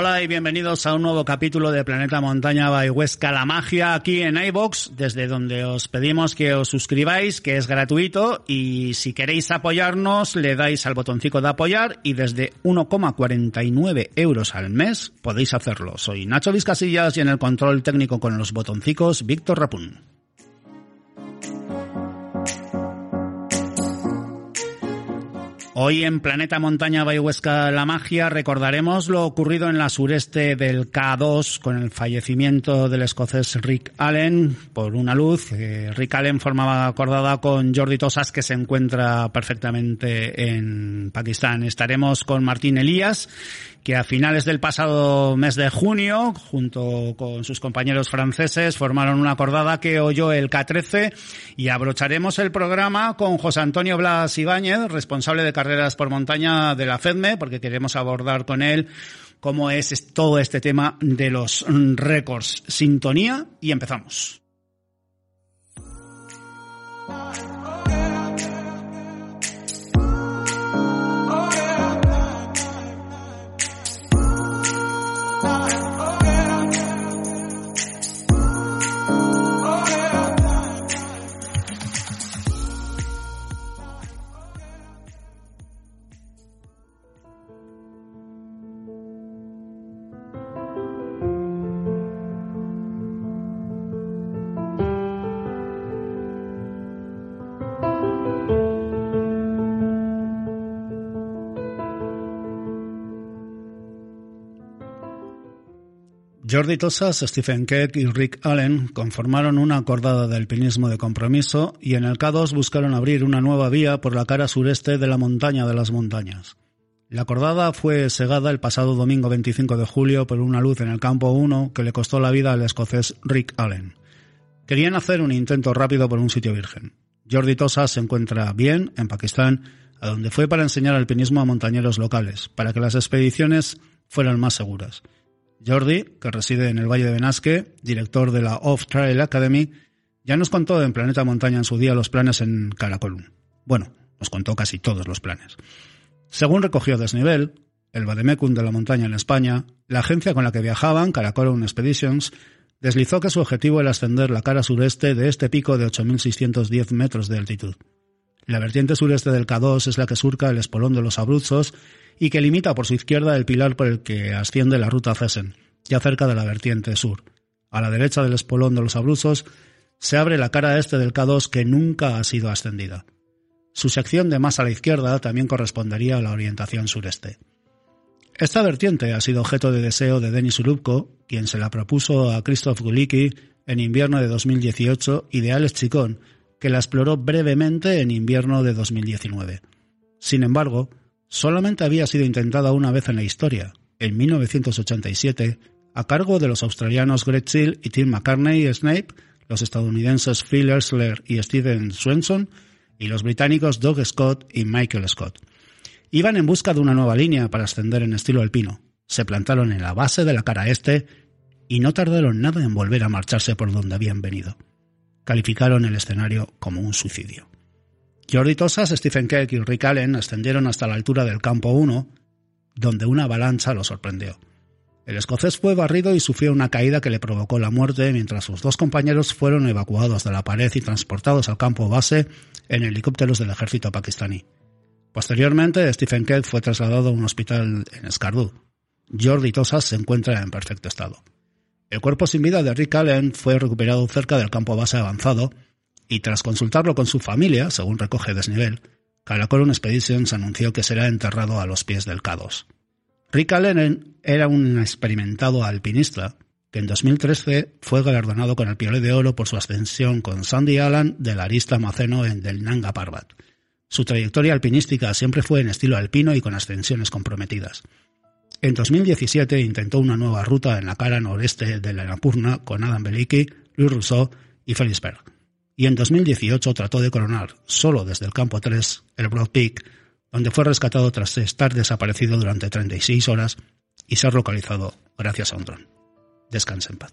Hola y bienvenidos a un nuevo capítulo de Planeta Montaña by Huesca La Magia aquí en iVox, desde donde os pedimos que os suscribáis, que es gratuito, y si queréis apoyarnos le dais al botoncito de apoyar y desde 1,49 euros al mes podéis hacerlo. Soy Nacho Vizcasillas y en el control técnico con los botoncicos Víctor Rapún. Hoy en Planeta Montaña Huesca La Magia recordaremos lo ocurrido en la sureste del K2 con el fallecimiento del escocés Rick Allen por una luz. Rick Allen formaba acordada con Jordi Tosas que se encuentra perfectamente en Pakistán. Estaremos con Martín Elías que a finales del pasado mes de junio, junto con sus compañeros franceses, formaron una acordada que oyó el K13 y abrocharemos el programa con José Antonio Blas Ibáñez, responsable de carreras por montaña de la FEDME, porque queremos abordar con él cómo es todo este tema de los récords. Sintonía y empezamos. Jordi Tosas, Stephen Keck y Rick Allen conformaron una acordada de alpinismo de compromiso y en el K2 buscaron abrir una nueva vía por la cara sureste de la montaña de las montañas. La acordada fue segada el pasado domingo 25 de julio por una luz en el campo 1 que le costó la vida al escocés Rick Allen. Querían hacer un intento rápido por un sitio virgen. Jordi Tosas se encuentra bien en Pakistán, a donde fue para enseñar alpinismo a montañeros locales, para que las expediciones fueran más seguras. Jordi, que reside en el Valle de Benasque, director de la Off Trail Academy, ya nos contó en Planeta Montaña en su día los planes en Caracolum. Bueno, nos contó casi todos los planes. Según recogió Desnivel, el Vademecum de la montaña en España, la agencia con la que viajaban, Caracolum Expeditions, deslizó que su objetivo era ascender la cara sureste de este pico de 8.610 metros de altitud. La vertiente sureste del K2 es la que surca el espolón de los Abruzos y que limita por su izquierda el pilar por el que asciende la ruta Cesen, ya cerca de la vertiente sur. A la derecha del espolón de los Abruzos se abre la cara este del K2 que nunca ha sido ascendida. Su sección de más a la izquierda también correspondería a la orientación sureste. Esta vertiente ha sido objeto de deseo de Denis Urubko, quien se la propuso a Christoph Gulicki en invierno de 2018 y de Alex Chicón, que la exploró brevemente en invierno de 2019. Sin embargo, solamente había sido intentada una vez en la historia, en 1987, a cargo de los australianos Greg y Tim McCartney y Snape, los estadounidenses Phil Ersler y Steven Swenson, y los británicos Doug Scott y Michael Scott. Iban en busca de una nueva línea para ascender en estilo alpino. Se plantaron en la base de la cara este y no tardaron nada en volver a marcharse por donde habían venido. Calificaron el escenario como un suicidio. Jordi Tosas, Stephen Keck y Rick Allen ascendieron hasta la altura del campo 1, donde una avalancha lo sorprendió. El escocés fue barrido y sufrió una caída que le provocó la muerte, mientras sus dos compañeros fueron evacuados de la pared y transportados al campo base en helicópteros del ejército pakistaní. Posteriormente, Stephen Keck fue trasladado a un hospital en Skardú. Jordi Tosas se encuentra en perfecto estado. El cuerpo sin vida de Rick Allen fue recuperado cerca del campo base avanzado y tras consultarlo con su familia, según recoge Desnivel, Caracolum Expeditions anunció que será enterrado a los pies del K2. Rick Allen era un experimentado alpinista que en 2013 fue galardonado con el Piolet de Oro por su ascensión con Sandy Allen del Arista Maceno en del Nanga Parbat. Su trayectoria alpinística siempre fue en estilo alpino y con ascensiones comprometidas. En 2017 intentó una nueva ruta en la cara noreste de la Annapurna con Adam Beliki, Luis Rousseau y Felix Berg. Y en 2018 trató de coronar, solo desde el campo 3, el Broad Peak, donde fue rescatado tras estar desaparecido durante 36 horas y ser localizado gracias a un dron. Descanse en paz.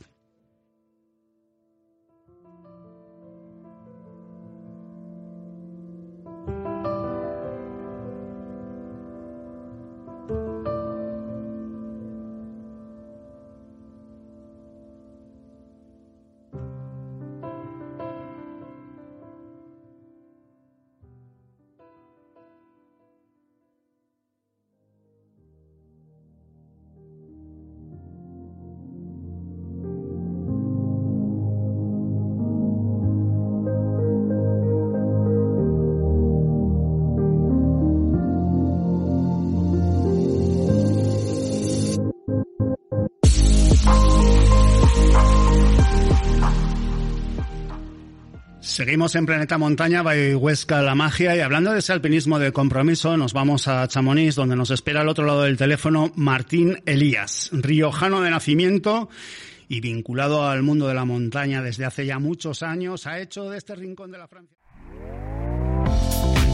Seguimos en Planeta Montaña, by La Magia, y hablando de ese alpinismo de compromiso, nos vamos a Chamonix, donde nos espera al otro lado del teléfono Martín Elías, riojano de nacimiento y vinculado al mundo de la montaña desde hace ya muchos años, ha hecho de este rincón de la Francia.